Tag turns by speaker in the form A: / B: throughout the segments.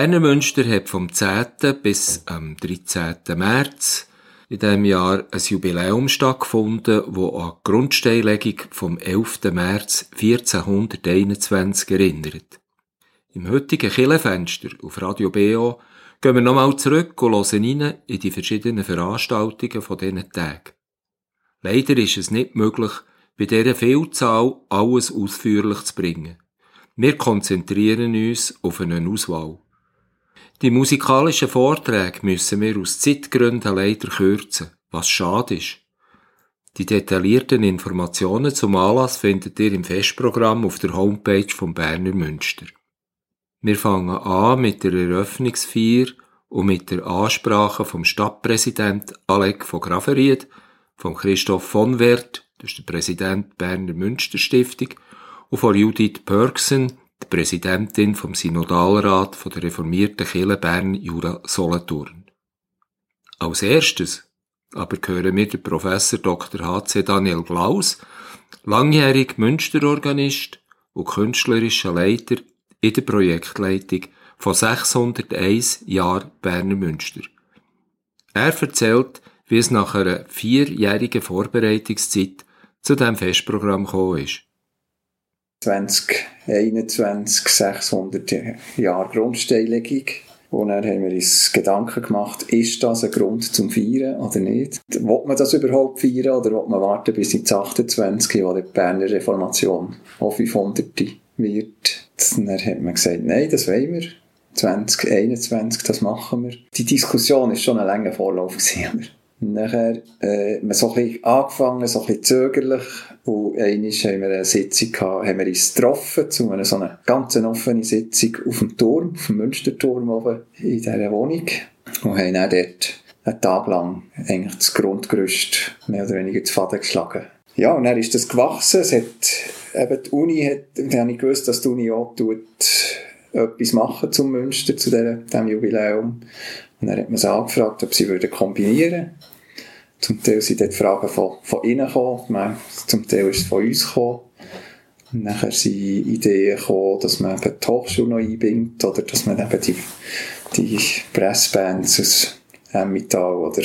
A: Berner Münster hat vom 10. bis am 13. März in diesem Jahr ein Jubiläum stattgefunden, wo an die Grundsteinlegung vom 11. März 1421 erinnert. Im heutigen Killenfenster auf Radio BO gehen wir nochmal zurück und hören rein in die verschiedenen Veranstaltungen von diesen Tagen. Leider ist es nicht möglich, bei dieser Vielzahl alles ausführlich zu bringen. Wir konzentrieren uns auf eine Auswahl. Die musikalischen Vorträge müssen wir aus Zeitgründen leider kürzen, was schade ist. Die detaillierten Informationen zum Anlass findet ihr im Festprogramm auf der Homepage vom Berner Münster. Wir fangen an mit der Eröffnungsfeier und mit der Ansprache vom Stadtpräsident Alec von Graveried, von Christoph von Wert, das ist der Präsident Berner Münster Stiftung, und von Judith Pörksen, die Präsidentin vom Synodalrat von der reformierten Kirche Bern Jura Solothurn. Als erstes aber hören wir den Professor Dr. H.C. Daniel Glaus, langjährig Münsterorganist und künstlerischer Leiter in der Projektleitung von 601 Jahren Berner Münster. Er erzählt, wie es nach einer vierjährigen Vorbereitungszeit zu diesem Festprogramm gekommen ist.
B: 2021 600 Jahre Grundsteinlegung. Und dann haben wir uns Gedanken gemacht, ist das ein Grund zum Feiern oder nicht? Wollt man das überhaupt feiern oder will man warten bis ins 28, wo die Berner Reformation auf 500 wird? Dann hat man gesagt, nein, das wollen wir. 2021, das machen wir. Die Diskussion ist schon ein langer Vorlauf gewesen. Nachher, äh, wir so ein bisschen angefangen, so ein bisschen zögerlich. Und einmal haben wir eine Sitzung gehabt, haben wir uns getroffen, zu einer so einer ganz offenen Sitzung auf dem Turm, auf dem Münsterturm oben in dieser Wohnung. Und haben dann dort einen Tag lang eigentlich das Grundgerüst mehr oder weniger zu Faden geschlagen. Ja, und dann ist das gewachsen. Es hat, eben die Uni hat, dann habe ich gewusst, dass die Uni auch tut, etwas machen zum Münster, zu diesem Jubiläum. Und dann hat man sie angefragt, ob sie würden kombinieren Zum Teil sind dort Fragen von, von innen gekommen, zum Teil ist es von uns gekommen. Und nachher sind Ideen gekommen, dass man eben die Hochschule noch einbindet oder dass man eben die, die Pressbands aus Emmental oder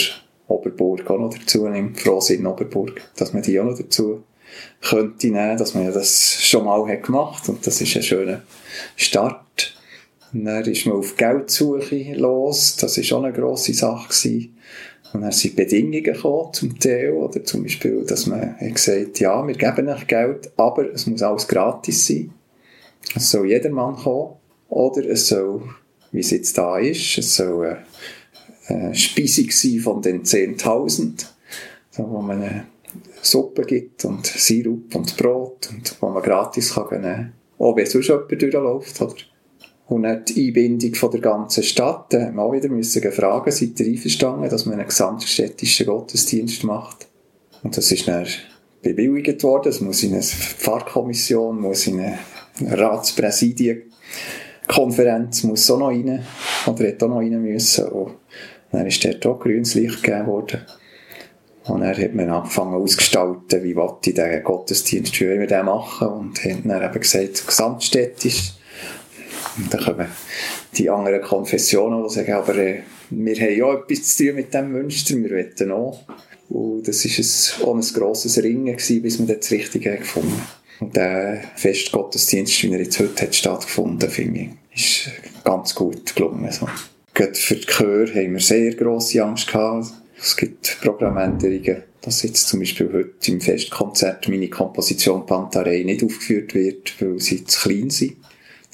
B: Oberburg auch noch dazu nimmt, Frohsinn Oberburg, dass man die auch noch dazu könnte nehmen, dass man ja das schon mal hat gemacht und das ist ein schöner Start. Und dann ist man auf Geldsuche los. Das war schon eine grosse Sache. Gewesen. Und dann sind Bedingungen gekommen, zum Teil, oder zum Beispiel, dass man gesagt ja, wir geben euch Geld, aber es muss alles gratis sein. Es soll jedermann kommen. Oder es soll, wie es jetzt da ist, es soll eine, Speisung sein von den 10.000, so, wo man Suppe gibt und Sirup und Brot und wo man gratis kann kann. Auch wenn sonst jemand durchläuft, oder? Und dann die Einbindung von der ganzen Stadt. Da haben wir auch wieder müssen fragen, seid ihr einverstanden, dass man einen gesamtstädtischen Gottesdienst macht? Und das ist dann bewilligt worden. Es muss in eine Pfarrkommission, muss in eine Ratspräsidienkonferenz, muss auch noch rein. Oder hätte auch noch rein müssen. Und dann ist dort auch grünes Licht gegeben worden. Und dann hat man angefangen ausgestalten, wie wollte ich den Gottesdienst, wie wir den machen. Und haben dann eben gesagt, gesamtstädtisch und dann kommen die anderen Konfessionen, die sagen, aber äh, wir haben ja etwas zu tun mit diesem Münster, wir wollen auch. Und das war auch ein grosses Ringen, gewesen, bis wir das Richtige gefunden haben. Und der Festgottesdienst, wie er jetzt heute hat stattgefunden, finde ich, ist ganz gut gelungen. So. Gerade für die Chöre haben wir sehr grosse Angst gehabt. Es gibt Programmänderungen, dass jetzt zum Beispiel heute im Festkonzert meine Komposition Pantarei nicht aufgeführt wird, weil sie zu klein sind.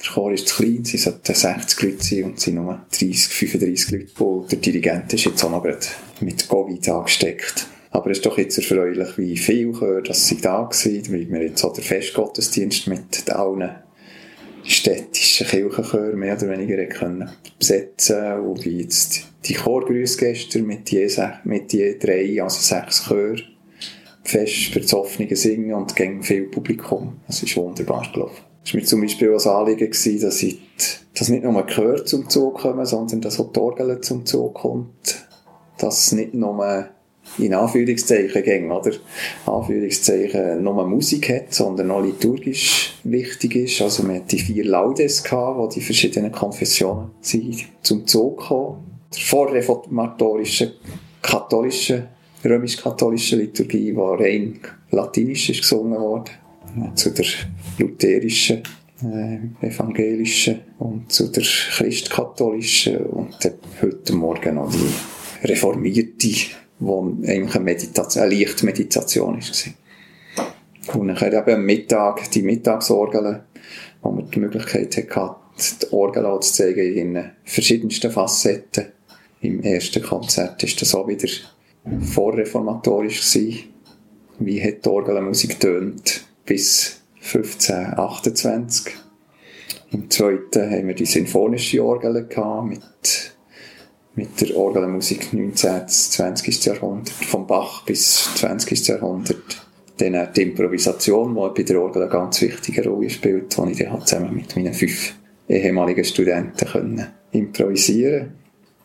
B: Der Chor ist zu klein, sie sollten 60 Leute sein und sind nur 30, 35 Leute. Und der Dirigent ist jetzt auch noch mit Covid angesteckt. Aber es ist doch jetzt erfreulich, wie viel Chöre, dass sie da waren, weil wir jetzt auch den Festgottesdienst mit allen städtischen Kirchenchören mehr oder weniger können besetzen und wie jetzt die Chorgrüße gestern mit je, mit je drei, also sechs Chören fest für Singen und gegen viel Publikum. Das ist wunderbar gelaufen. Es war mir zum Beispiel auch ein Anliegen, gewesen, dass, ich, dass nicht nur Gehör zum Zug kommen, sondern dass auch die Orgel zum Zug kommt. Dass nicht nur in Anführungszeichen gäng, oder? Anführungszeichen nur Musik hat, sondern auch liturgisch wichtig ist. Also man hat die vier Laudes gehabt, wo die verschiedenen Konfessionen sind zum Zug gekommen. Der vorreformatorischen, katholischen, römisch-katholischen Liturgie, die rein latinisch ist gesungen worden. Zu der lutherischen, äh, evangelischen und zu der christkatholischen und heute Morgen noch die reformierte wo eigentlich eine, Meditation, eine leichte Meditation war. Und dann eben am Mittag die Mittagsorgeln, wo man die Möglichkeit hatte, die Orgel zu zeigen in verschiedensten Facetten. Im ersten Konzert war das auch wieder vorreformatorisch gewesen. Wie hat die Orgelmusik tönt bis 1528. Im zweiten haben wir die sinfonische Orgel mit mit der Orgelmusik 19. 20. Jahrhundert, vom Bach bis 20. Jahrhundert. Dann auch die Improvisation, die bei der Orgel eine ganz wichtige Rolle spielt, die ich dann zusammen mit meinen fünf ehemaligen Studenten können improvisieren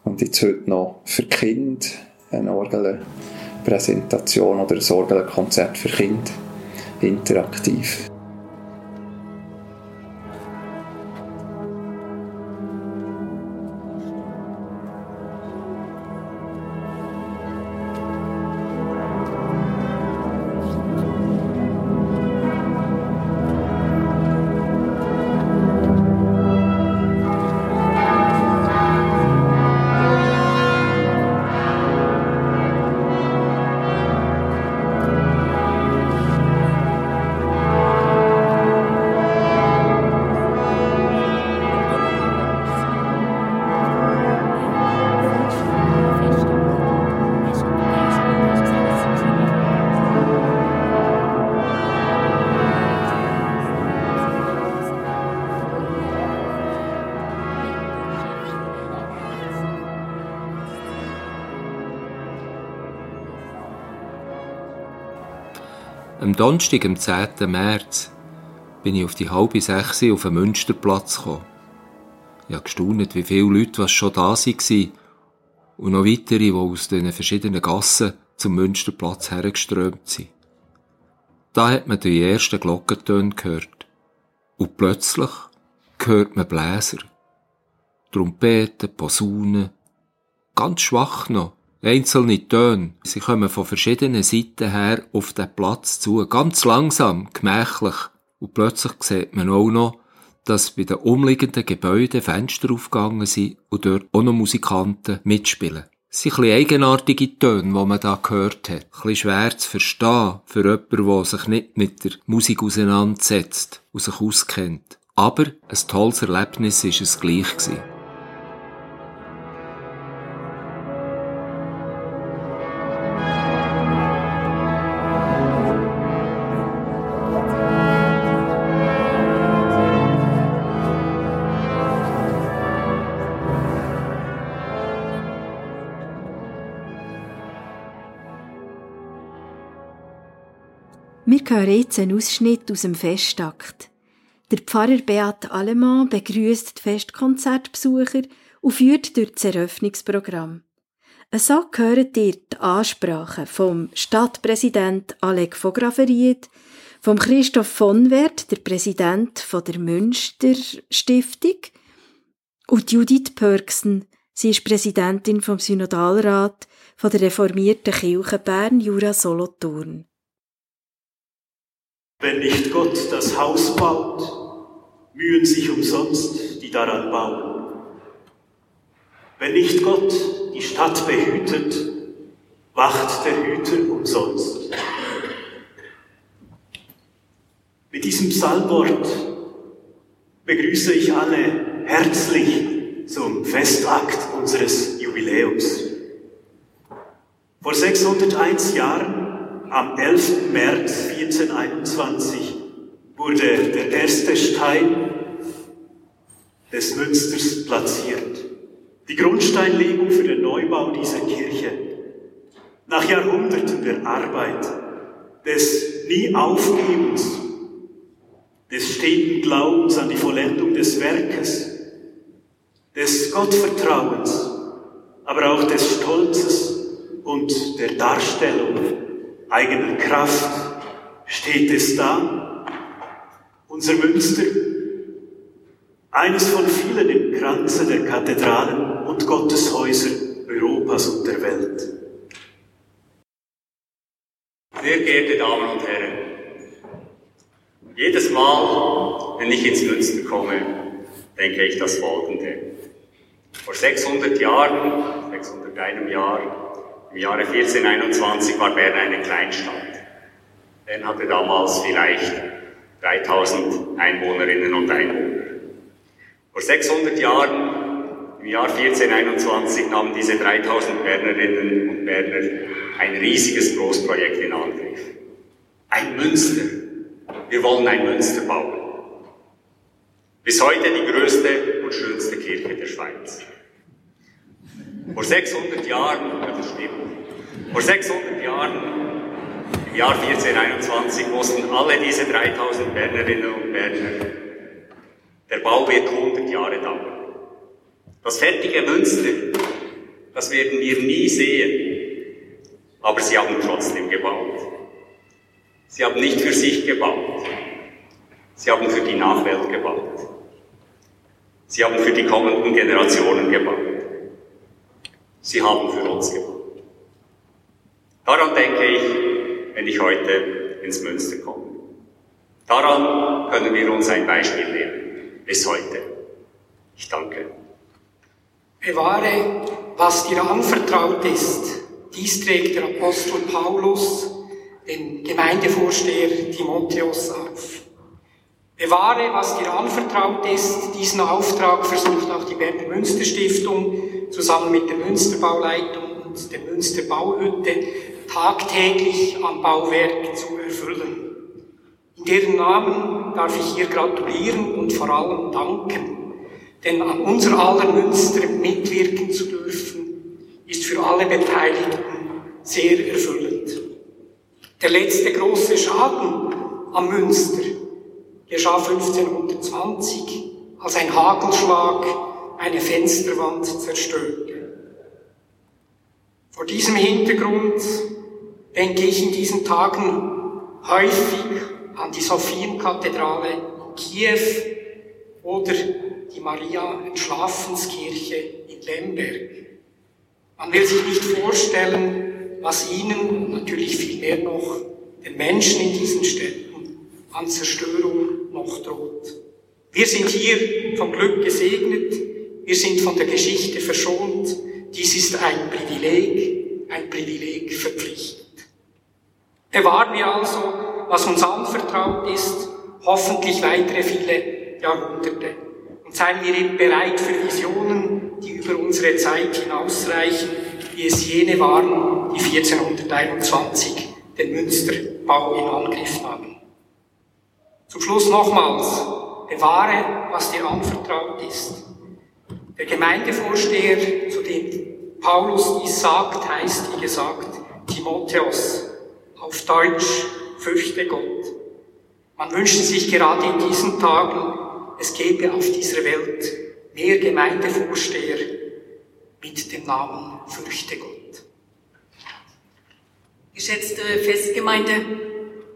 B: Und jetzt heute noch für Kinder eine Orgelpräsentation oder ein Orgelkonzert für Kinder interaktiv.
A: Am Donnerstag, am 10. März, bin ich auf die halbe sechs auf den Münsterplatz gekommen. Ich habe gestaunt, wie viele Leute was schon da waren und noch weitere, die aus den verschiedenen Gassen zum Münsterplatz hergeströmt sind. Da hat man die ersten Glockentöne gehört. Und plötzlich hört man Bläser. Trompeten, Posaunen. Ganz schwach noch. Einzelne Töne. Sie kommen von verschiedenen Seiten her auf den Platz zu. Ganz langsam, gemächlich. Und plötzlich sieht man auch noch, dass bei den umliegenden Gebäuden Fenster aufgegangen sind und dort auch noch Musikanten mitspielen. Es sind ein eigenartige Töne, die man da gehört hat. Ein schwer zu verstehen für jemanden, der sich nicht mit der Musik auseinandersetzt und sich auskennt. Aber ein tolles Erlebnis war es gleich gewesen.
C: Hören jetzt einen Ausschnitt aus dem Festakt. Der Pfarrer Beat Allemann begrüßt die Festkonzertbesucher und führt durch das Eröffnungsprogramm. So hört ihr die Ansprache vom Stadtpräsident Alec von Graveriet, vom Christoph von Wert, der Präsident von der Münster Stiftung, und Judith Pörksen, sie ist Präsidentin vom Synodalrat von der reformierten Kirche Bern Jura Solothurn.
D: Wenn nicht Gott das Haus baut, mühen sich umsonst, die daran bauen. Wenn nicht Gott die Stadt behütet, wacht der Hüter umsonst. Mit diesem Psalmwort begrüße ich alle herzlich zum Festakt unseres Jubiläums. Vor 601 Jahren am 11. März 1421 wurde der erste Stein des Münsters platziert. Die Grundsteinlegung für den Neubau dieser Kirche. Nach Jahrhunderten der Arbeit, des nie Aufgebens, des steten Glaubens an die Vollendung des Werkes, des Gottvertrauens, aber auch des Stolzes und der Darstellung eigener Kraft steht es da, unser Münster, eines von vielen im Kranze der Kathedralen und Gotteshäuser Europas und der Welt.
E: Sehr geehrte Damen und Herren, jedes Mal, wenn ich ins Münster komme, denke ich das Folgende. Vor 600 Jahren, 601 Jahr, im Jahre 1421 war Bern eine Kleinstadt. Bern hatte damals vielleicht 3000 Einwohnerinnen und Einwohner. Vor 600 Jahren, im Jahr 1421, nahmen diese 3000 Bernerinnen und Berner ein riesiges Großprojekt in Angriff. Ein Münster. Wir wollen ein Münster bauen. Bis heute die größte und schönste Kirche der Schweiz. Vor 600 Jahren, ja das stimmt, vor 600 Jahren, im Jahr 1421, wussten alle diese 3000 Bernerinnen und Berner, der Bau wird 100 Jahre dauern. Das fertige Münster, das werden wir nie sehen, aber sie haben trotzdem gebaut. Sie haben nicht für sich gebaut, sie haben für die Nachwelt gebaut. Sie haben für die kommenden Generationen gebaut. Sie haben für uns gebaut. Daran denke ich, wenn ich heute ins Münster komme. Daran können wir uns ein Beispiel nehmen. Bis heute. Ich danke.
F: Bewahre, was dir anvertraut ist. Dies trägt der Apostel Paulus, den Gemeindevorsteher Timotheus auf. Bewahre, was dir anvertraut ist. Diesen Auftrag versucht auch die Berner Münsterstiftung zusammen mit der Münsterbauleitung und der Münsterbauhütte tagtäglich am Bauwerk zu erfüllen. In deren Namen darf ich ihr gratulieren und vor allem danken, denn an unser aller Münster mitwirken zu dürfen, ist für alle Beteiligten sehr erfüllend. Der letzte große Schaden am Münster geschah 1520, als ein Hagelschlag eine Fensterwand zerstörte. Vor diesem Hintergrund denke ich in diesen Tagen häufig an die Sophienkathedrale in Kiew oder die Maria-Entschlafenskirche in Lemberg. Man will sich nicht vorstellen, was ihnen und natürlich viel mehr noch den Menschen in diesen Städten an Zerstörung noch droht. Wir sind hier vom Glück gesegnet, wir sind von der Geschichte verschont. Dies ist ein Privileg, ein Privileg verpflichtet. Bewahren wir also, was uns anvertraut ist, hoffentlich weitere viele Jahrhunderte. Und seien wir eben bereit für Visionen, die über unsere Zeit hinausreichen, wie es jene waren, die 1421 den Münsterbau in Angriff nahmen. Zum Schluss nochmals, bewahre, was dir anvertraut ist. Der Gemeindevorsteher, zu dem Paulus dies sagt, heißt, wie gesagt, Timotheus. Auf Deutsch, fürchte Gott. Man wünscht sich gerade in diesen Tagen, es gäbe auf dieser Welt mehr Gemeindevorsteher mit dem Namen Fürchte Gott.
G: Geschätzte Festgemeinde,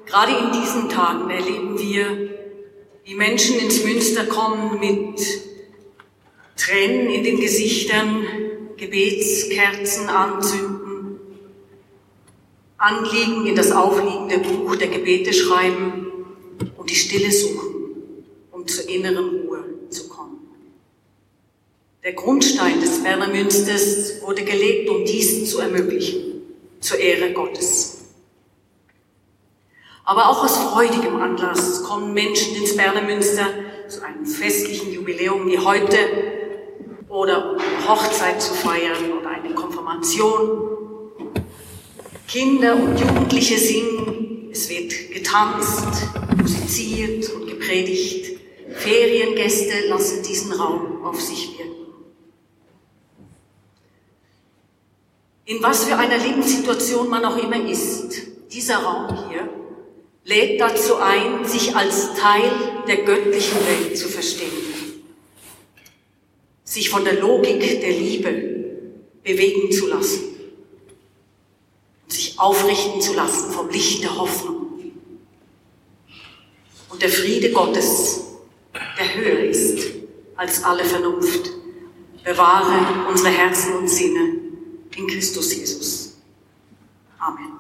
G: Gerade in diesen Tagen erleben wir, wie Menschen ins Münster kommen mit Tränen in den Gesichtern, Gebetskerzen anzünden, Anliegen in das aufliegende Buch der Gebete schreiben und die Stille suchen, um zur inneren Ruhe zu kommen. Der Grundstein des Berner Münsters wurde gelegt, um dies zu ermöglichen, zur Ehre Gottes. Aber auch aus freudigem Anlass kommen Menschen ins Berner Münster zu einem festlichen Jubiläum wie heute oder Hochzeit zu feiern oder eine Konfirmation. Kinder und Jugendliche singen, es wird getanzt, musiziert und gepredigt. Feriengäste lassen diesen Raum auf sich wirken. In was für einer Lebenssituation man auch immer ist, dieser Raum hier lädt dazu ein, sich als Teil der göttlichen Welt zu verstehen, sich von der Logik der Liebe bewegen zu lassen. sich aufrichten zu lassen vom Licht der Hoffnung. Und der Friede Gottes, der höher ist als alle Vernunft, bewahre unsere Herzen und Sinne in Christus Jesus. Amen.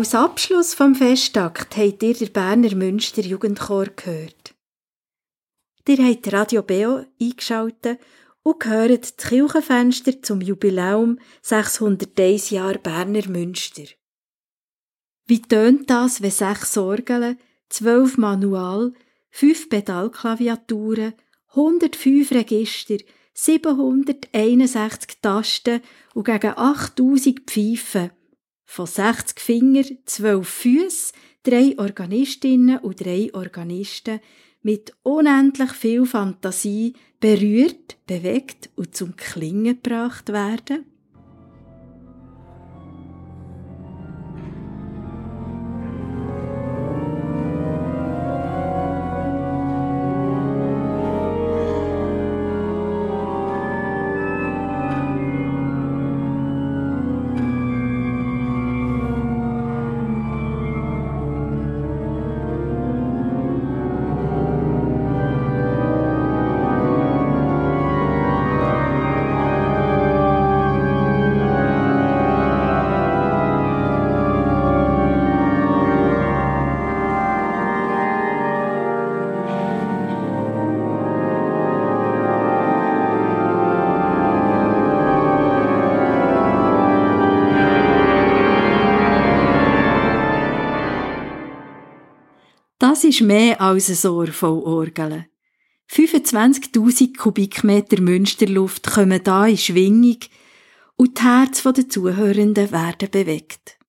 C: Als Abschluss vom Festakt habt ihr den Berner Münster Jugendchor gehört. Ihr habt Radio Beo eingeschaltet und gehört die Kirchenfenster zum Jubiläum 601 Jahre Berner Münster. Wie tönt das, wenn sechs Orgeln, zwölf Manual, fünf Pedalklaviaturen, 105 Register, 761 Tasten und gegen 8000 Pfeifen. Von 60 Finger, 12 Füßen, drei Organistinnen und drei Organisten mit unendlich viel Fantasie berührt, bewegt und zum Klingen gebracht werden? Ist mehr als ein Ohr voll Orgeln. 25.000 Kubikmeter Münsterluft kommen da in Schwingung und die Herzen der Zuhörenden werden bewegt.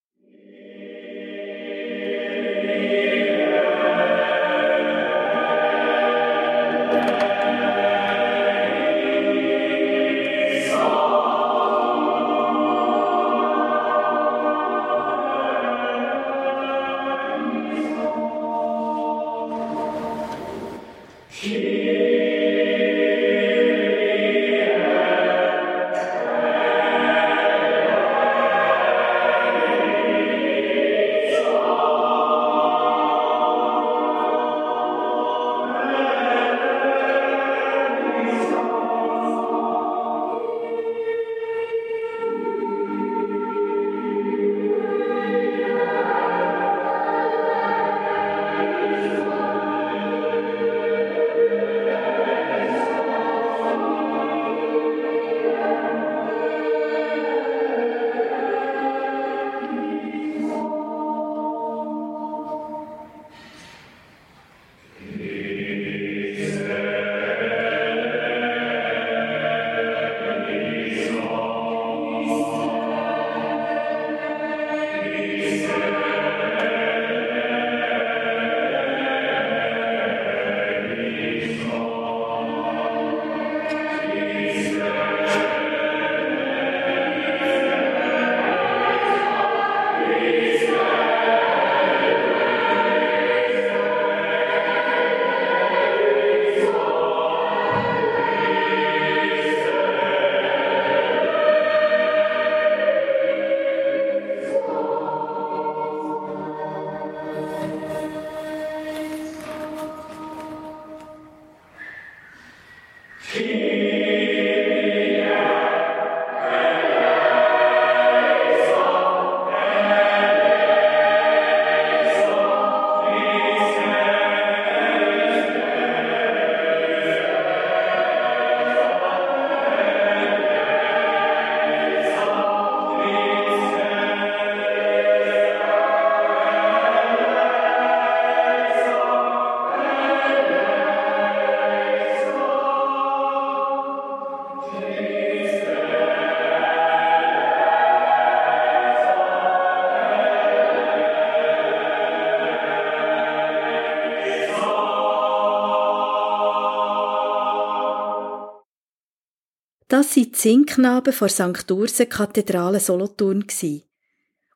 C: Waren die Singknaben vor St. Ursen Kathedrale Solothurn.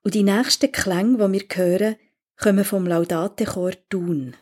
C: Und die nächsten Klänge, die wir hören, kommen vom Laudate-Chor Thun.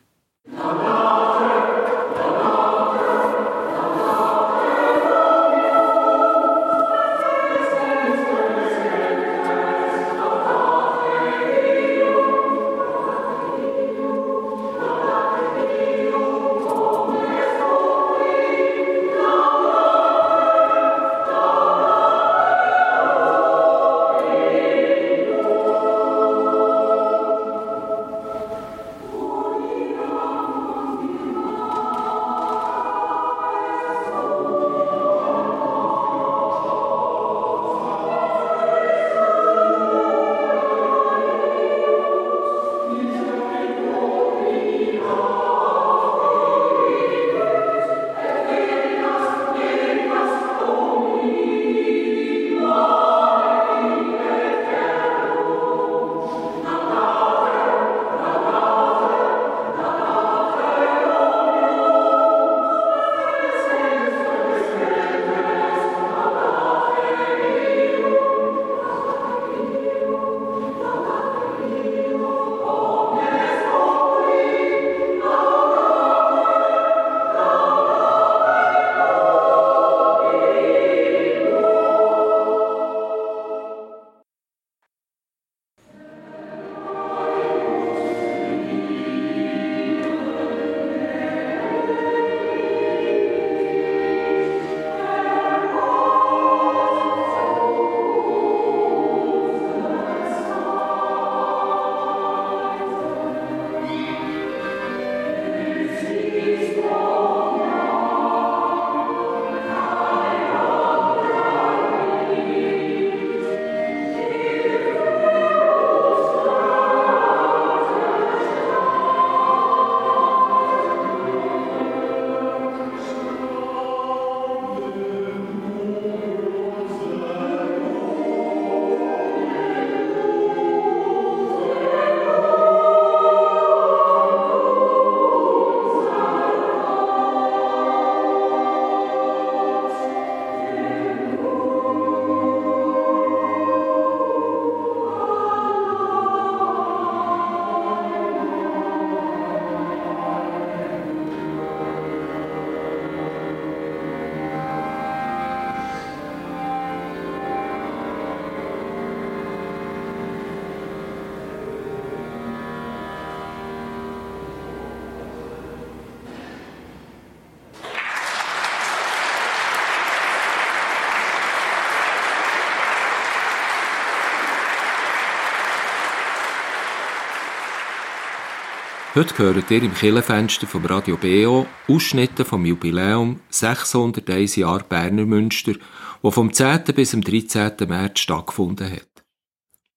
A: Heute gehört ihr im Killenfenster vom Radio BO Ausschnitte vom Jubiläum 601 Jahre Berner Münster, wo vom 10. bis zum 13. März stattgefunden hat.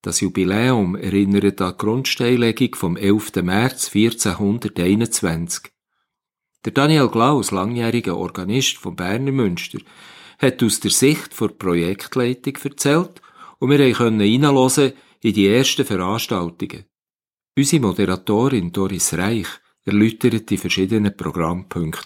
A: Das Jubiläum erinnert an die Grundsteinlegung vom 11. März 1421. Der Daniel Glaus, langjähriger Organist vom Berner Münster, hat aus der Sicht der Projektleitung erzählt und wir können reinhören in die ersten Veranstaltungen. Unsere Moderatorin Doris Reich erläutert die verschiedenen Programmpunkte.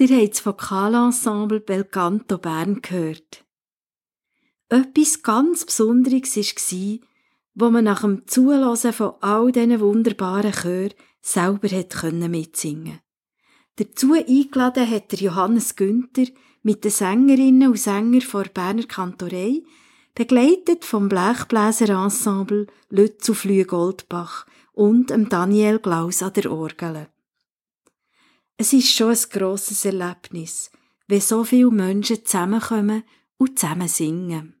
C: Ihr habt das Vokalensemble Belcanto Bern gehört. Etwas ganz Besonderes war, wo man nach dem Zulassen von all diesen wunderbaren Chören selber mitsingen Dazu eingeladen hat der Johannes Günther mit den Sängerinnen und Sängern vor Berner Kantorei, begleitet vom Blechbläserensemble Lützu Flüe Goldbach und dem Daniel Glaus an der Orgel. Es ist schon ein grosses Erlebnis, wenn so viele Menschen zusammenkommen und zusammen singen.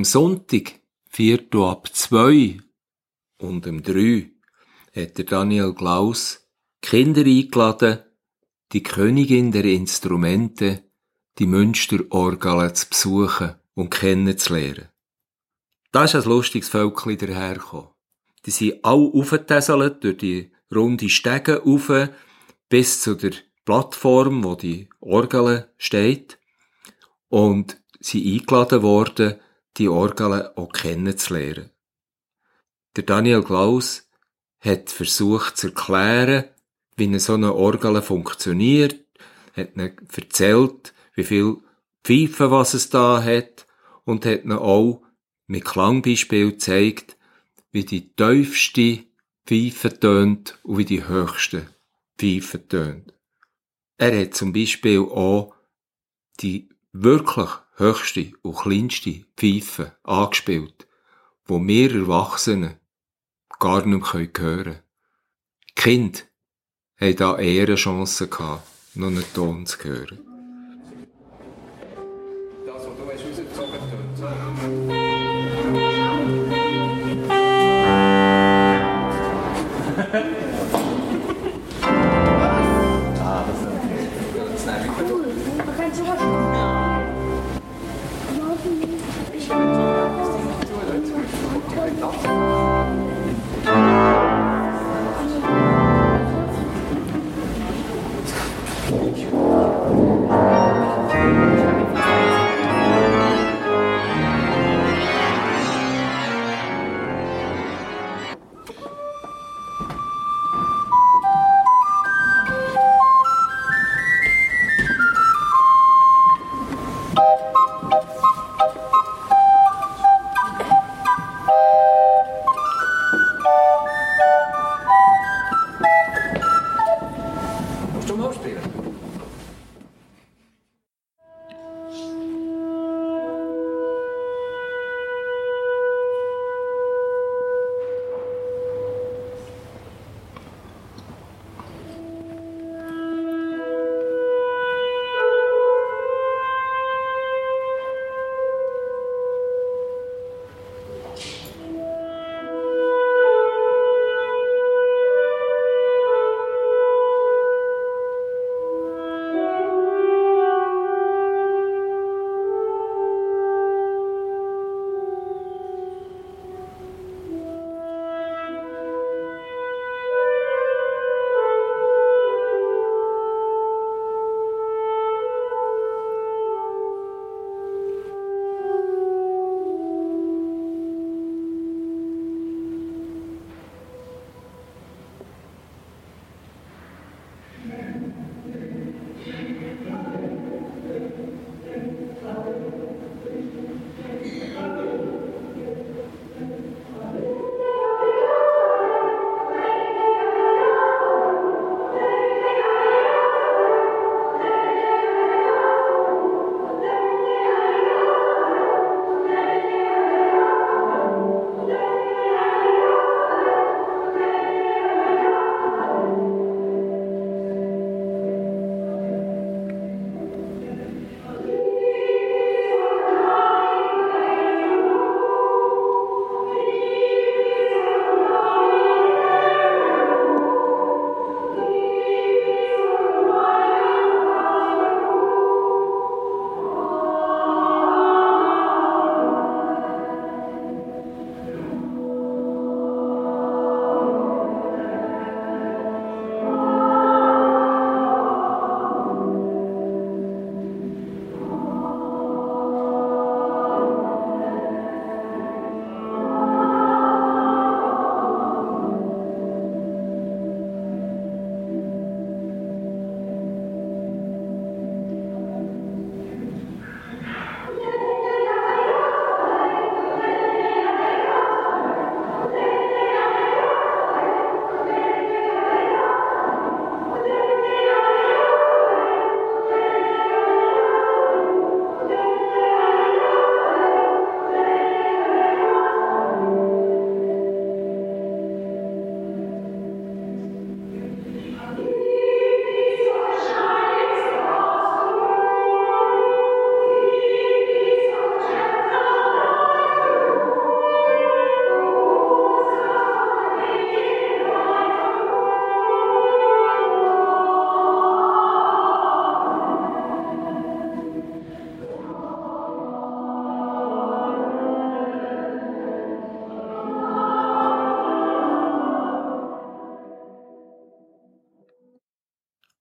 A: Am Sonntag, Viertel ab zwei und um drei, hat der Daniel Klaus Kinder eingeladen, die Königin der Instrumente, die Münsterorgel zu besuchen und kennenzulernen. Da ist ein lustiges Völkchen dahergekommen. Die sind alle aufgetesselt durch die runde Stege rauf, bis zu der Plattform, wo die Orgel steht. Und sie eingeladen worden, die Orgel auch kennenzulernen. Der Daniel Klaus hat versucht zu erklären, wie eine so eine Orgel funktioniert, hat ihnen erzählt, wie viel Pfeifen was es da hat und hat ihnen auch mit Klangbeispiel gezeigt, wie die tiefste Pfeife tönt und wie die höchste Pfeife tönt. Er hat zum Beispiel auch die wirklich höchste und kleinste Pfeife angespielt, wo wir Erwachsene gar nicht mehr hören können. Die Kinder haben da eher eine Chance gehabt, noch einen Ton zu hören.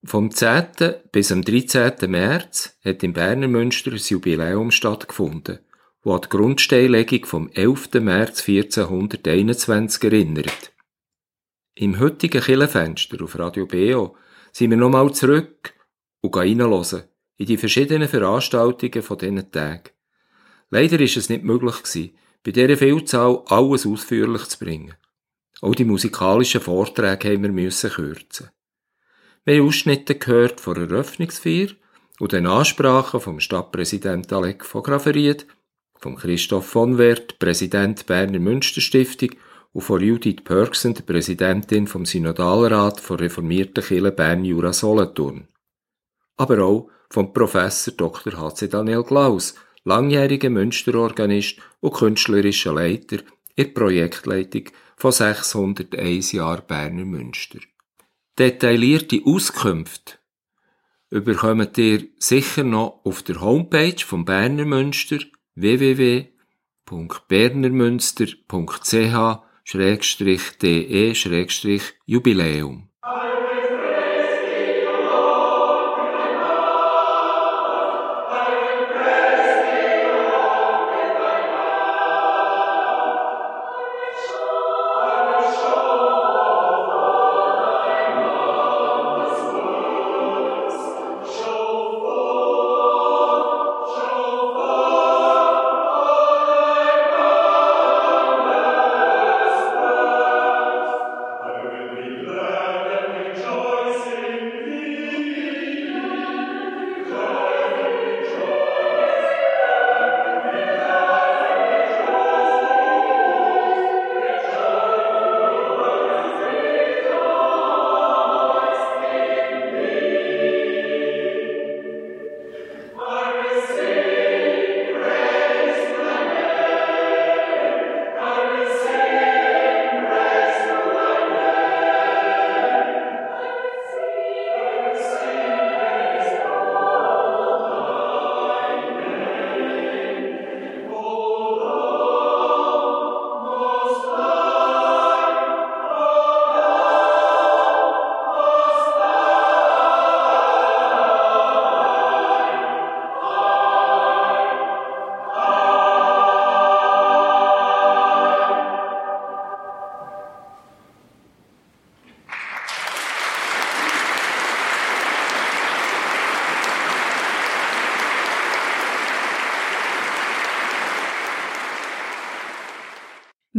A: Vom 10. bis am 13. März hat im Berner Münster ein Jubiläum stattgefunden, wo an die Grundsteinlegung vom 11. März 1421 erinnert. Im heutigen Killenfenster auf Radio BO sind wir nochmal zurück und gehen reinhören in die verschiedenen Veranstaltungen von diesen Tagen. Leider ist es nicht möglich gewesen, bei dieser Vielzahl alles ausführlich zu bringen. Auch die musikalischen Vorträge haben wir müssen kürzen. Wir haben Ausschnitte gehört von der Eröffnungsfeier und den Ansprachen vom Stadtpräsident Alec von Graveried, vom Christoph von Wert, Präsident Berner Münsterstiftung und von Judith Perksen, der Präsidentin vom Synodalrat von reformierten Kirche Bern Jura Solothurn. Aber auch vom Professor Dr. H.C. Daniel Klaus, langjähriger Münsterorganist und künstlerischer Leiter in der Projektleitung von 601 Jahren Berner Münster. Detaillierte Auskünfte überkommt ihr sicher noch auf der Homepage vom Berner Münster www.bernermünster.ch-de-jubiläum.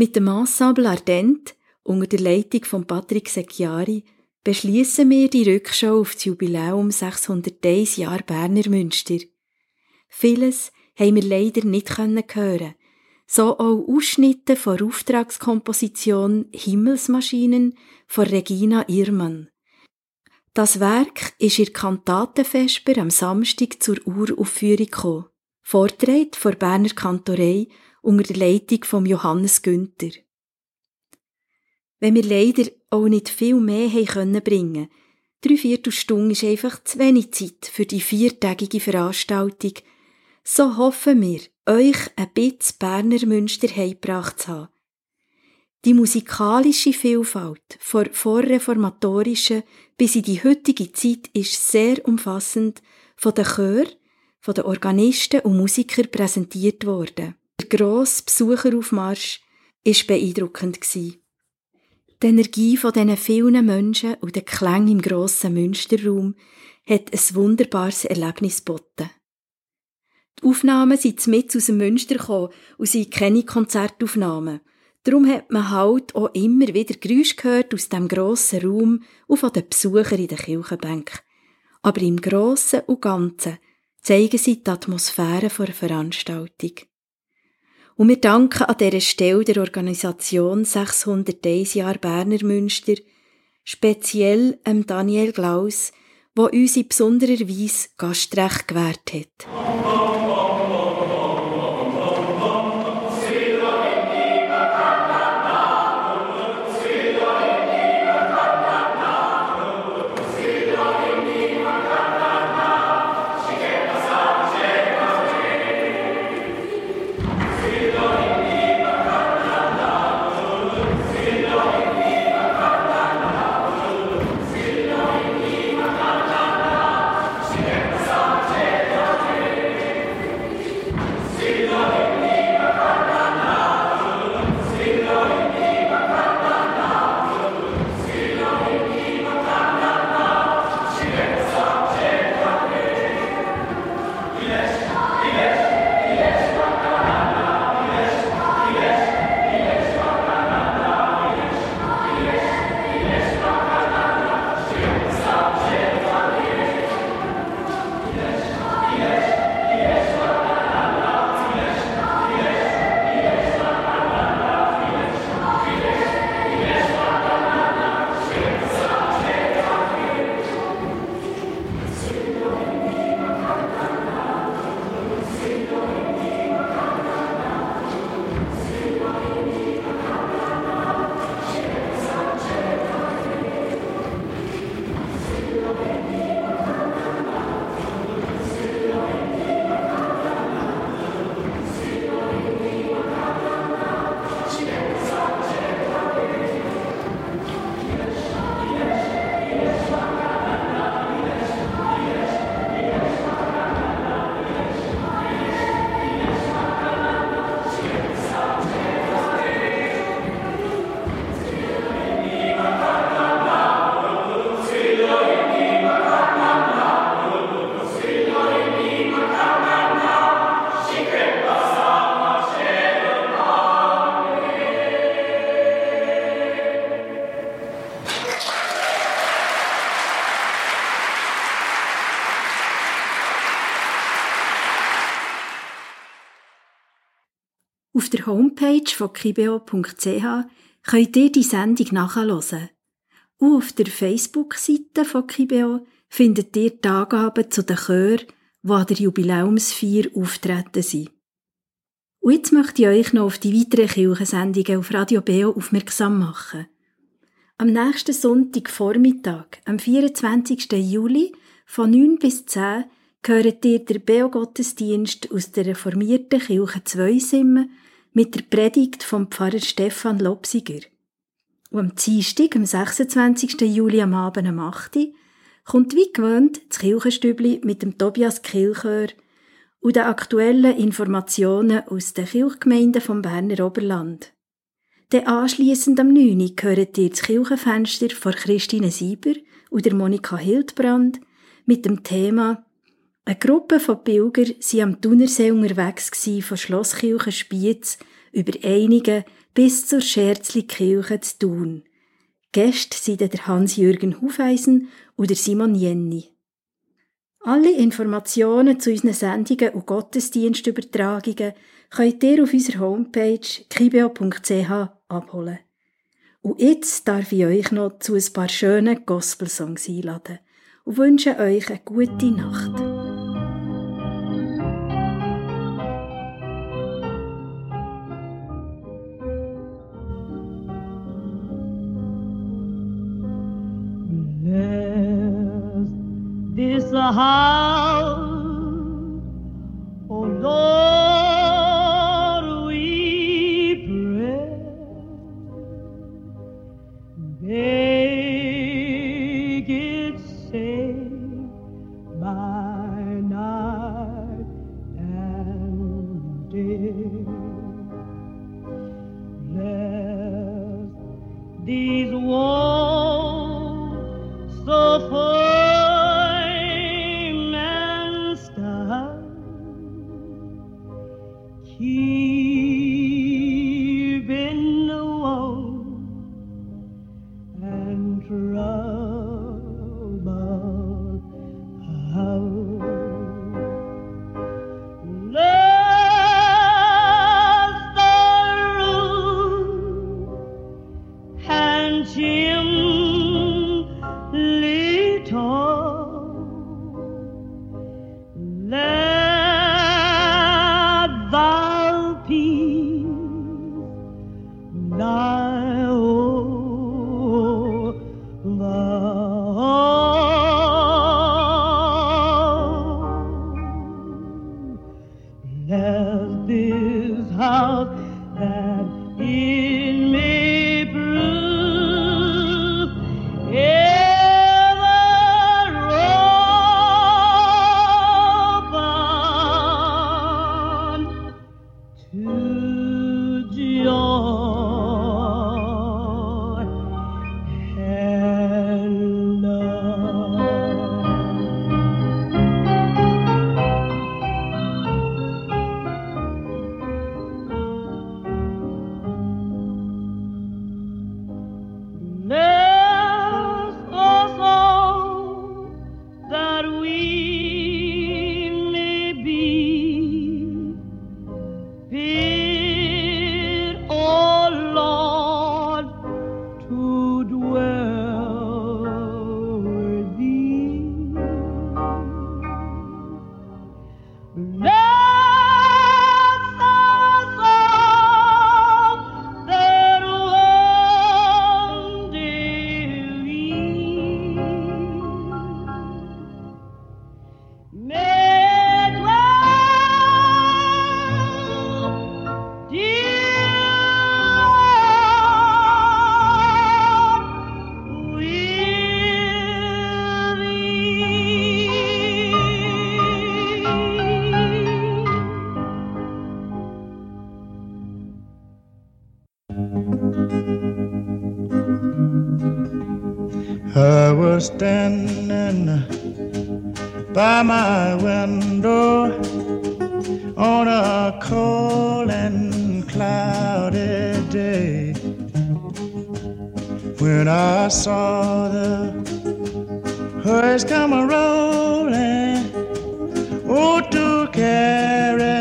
C: Mit dem Ensemble Ardent unter der Leitung von Patrick Secchiari beschließen wir die Rückschau auf das Jubiläum 601 Jahre Berner Münster. Vieles haben wir leider nicht hören so auch Ausschnitte von Auftragskomposition Himmelsmaschinen von Regina Irmann. Das Werk ist ihr Kantatenvesper am Samstag zur Uraufführung gekommen, vorträgt vor Berner Kantorei unter der Leitung von Johannes Günther. Wenn wir leider auch nicht viel mehr haben können bringen, drei Viertelstunde ist einfach zu wenig Zeit für die viertägige Veranstaltung, so hoffen wir, euch ein bisschen Berner Münster heimgebracht zu haben. Die musikalische Vielfalt von vorreformatorischen bis in die heutige Zeit ist sehr umfassend von den Chör, von den Organisten und Musikern präsentiert worden. Der grosse Besucheraufmarsch war beeindruckend. Die Energie von diesen vielen Menschen und der Klang im grossen Münsterraum hat ein wunderbares Erlebnis geboten. Die Aufnahmen sind mit aus dem Münster gekommen und sind keine Konzertaufnahmen. Darum hat man halt auch immer wieder Geräusche gehört aus dem grossen Raum und von den Besuchern in den Kirchenbänken. Aber im Grossen und Ganzen zeigen sie die Atmosphäre der Veranstaltung. Und wir danken an dieser Stelle der Organisation 601 Jahre Berner Münster, speziell dem Daniel Glaus, der uns in besonderer Weise Gastrecht gewährt hat. Homepage von kibeo.ch könnt ihr die Sendung nachhören. Und auf der Facebook-Seite von Kibeo findet ihr die Angaben zu den Chören, die an der Jubiläumsfeier auftreten sind. Und jetzt möchte ich euch noch auf die weiteren Kirchensendungen auf Radio Beo aufmerksam machen. Am nächsten Sonntagvormittag, am 24. Juli, von 9 bis 10, gehört ihr der Beo-Gottesdienst aus der reformierten Kirche Zweisimmen mit der Predigt vom Pfarrer Stefan Lopsiger. Und am Dienstag, am 26. Juli am Abend am 8. kommt wie gewohnt das Kirchenstübli mit dem Tobias Kilchör und den aktuellen Informationen aus den Kirchgemeinden vom Berner Oberland. Dann anschliessend am 9. gehört ihr das Kirchenfenster von Christine Sieber und Monika Hildbrand mit dem Thema eine Gruppe von Pilger waren am Thunersee unterwegs von Schlosskirche Spiez über einige bis zur Scherzli-Kirche zu Thun. Gäste sind der Hans-Jürgen Hufeisen und Simon Jenny. Alle Informationen zu unseren Sendungen und Gottesdienstübertragungen könnt ihr auf unserer Homepage kibeo.ch abholen. Und jetzt darf ich euch noch zu ein paar schönen Gospelsongs einladen und wünsche euch eine gute Nacht.
H: heart. Oh Lord.
I: Was standing by my window on a cold and cloudy day. When I saw the hearse come a rolling oh to carry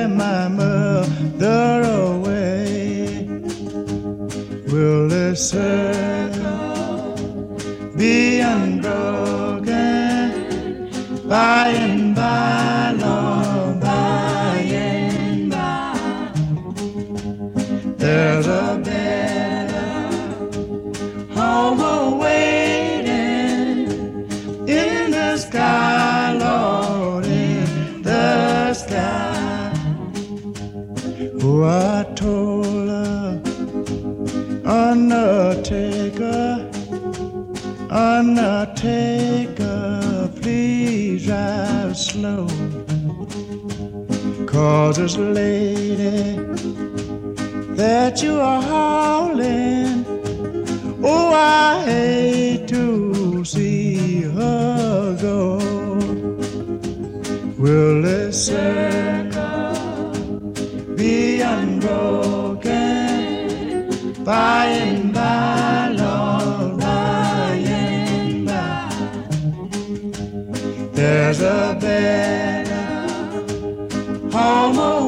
I: Lady that you are hauling, oh, I hate to see her go. Will this circle be unbroken by and by, Lord, by and by? There's a better home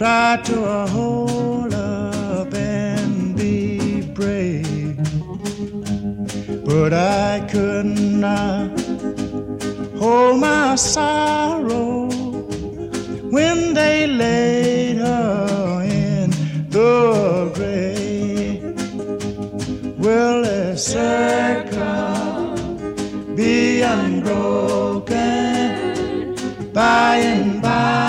I: try to hold up and be brave, but I could not hold my sorrow when they laid her in the grave. Will a circle be unbroken by and by,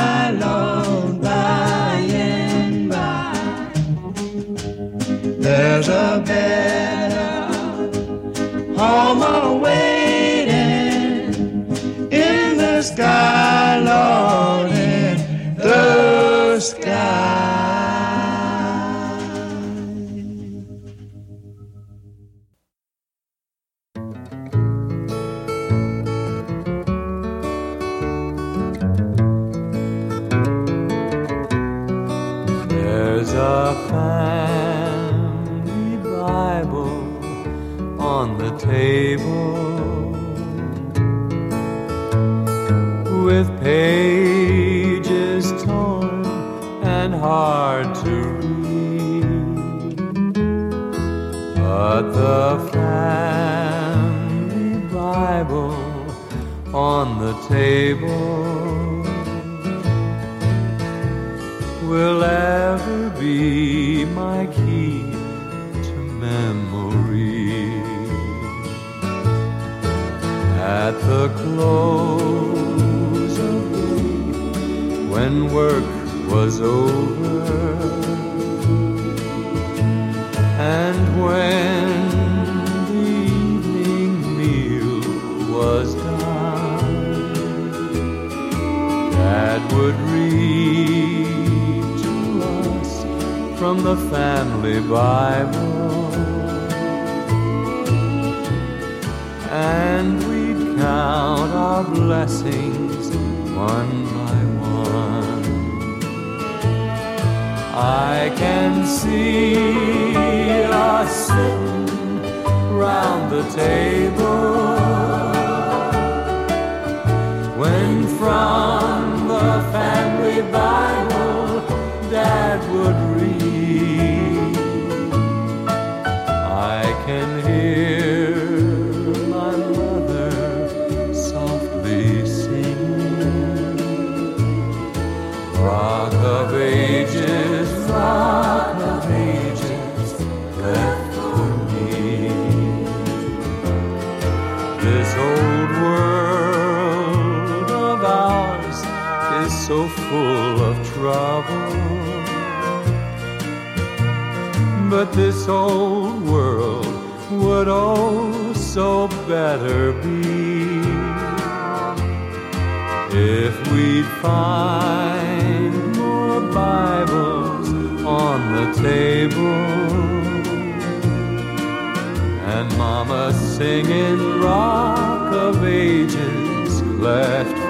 J: table will ever be my key to memory. At the close of day, when work was over, and when would read to us from the family Bible, and we'd count our blessings one by one. I can see us sitting round the table when from family Bible Dad would read. I can hear But this old world would oh so better be if we'd find more Bibles on the table and Mama singing Rock of Ages left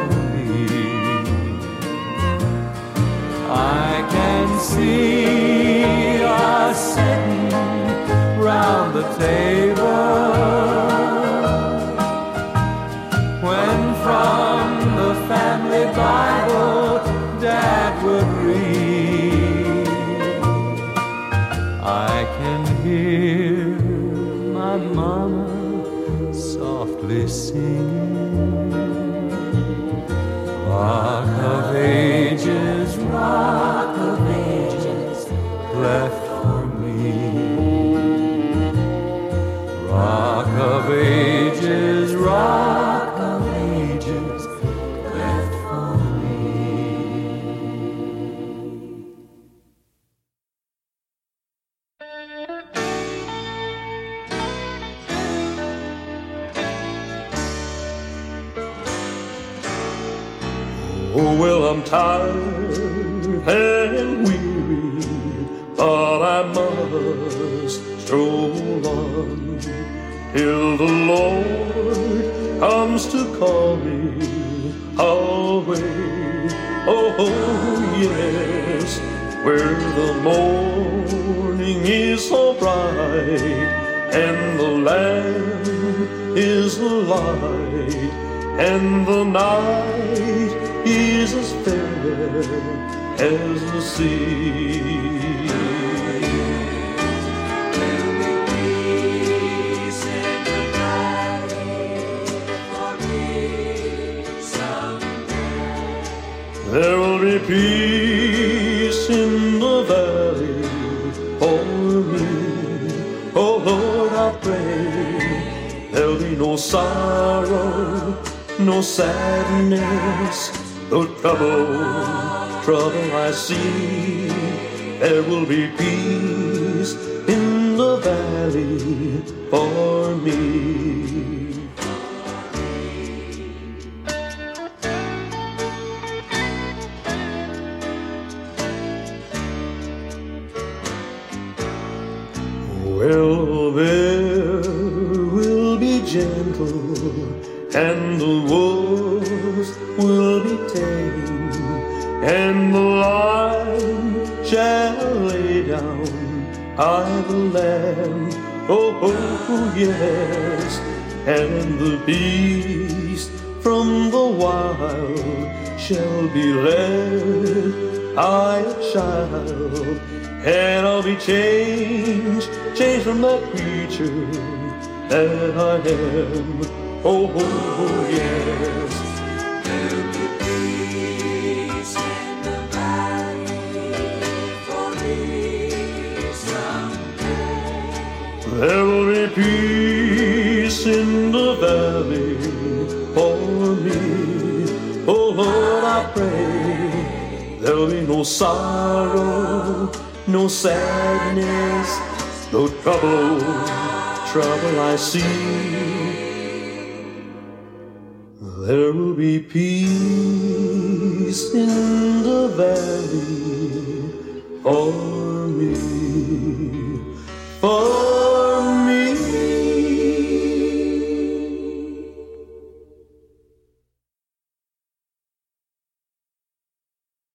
J: see us sitting round the
K: table. Where the morning is so bright and the land is light and the night is as fair as the sea. There will be peace there'll be no sorrow, no sadness, no trouble, trouble I see. There will be peace in the valley for me. Yes, and the beast from the wild shall be led by a child. And I'll be changed, changed from that creature that I am. Oh, oh, oh yes. There'll be no sorrow, no sadness, no trouble, trouble I see. There will be peace in the valley for me. For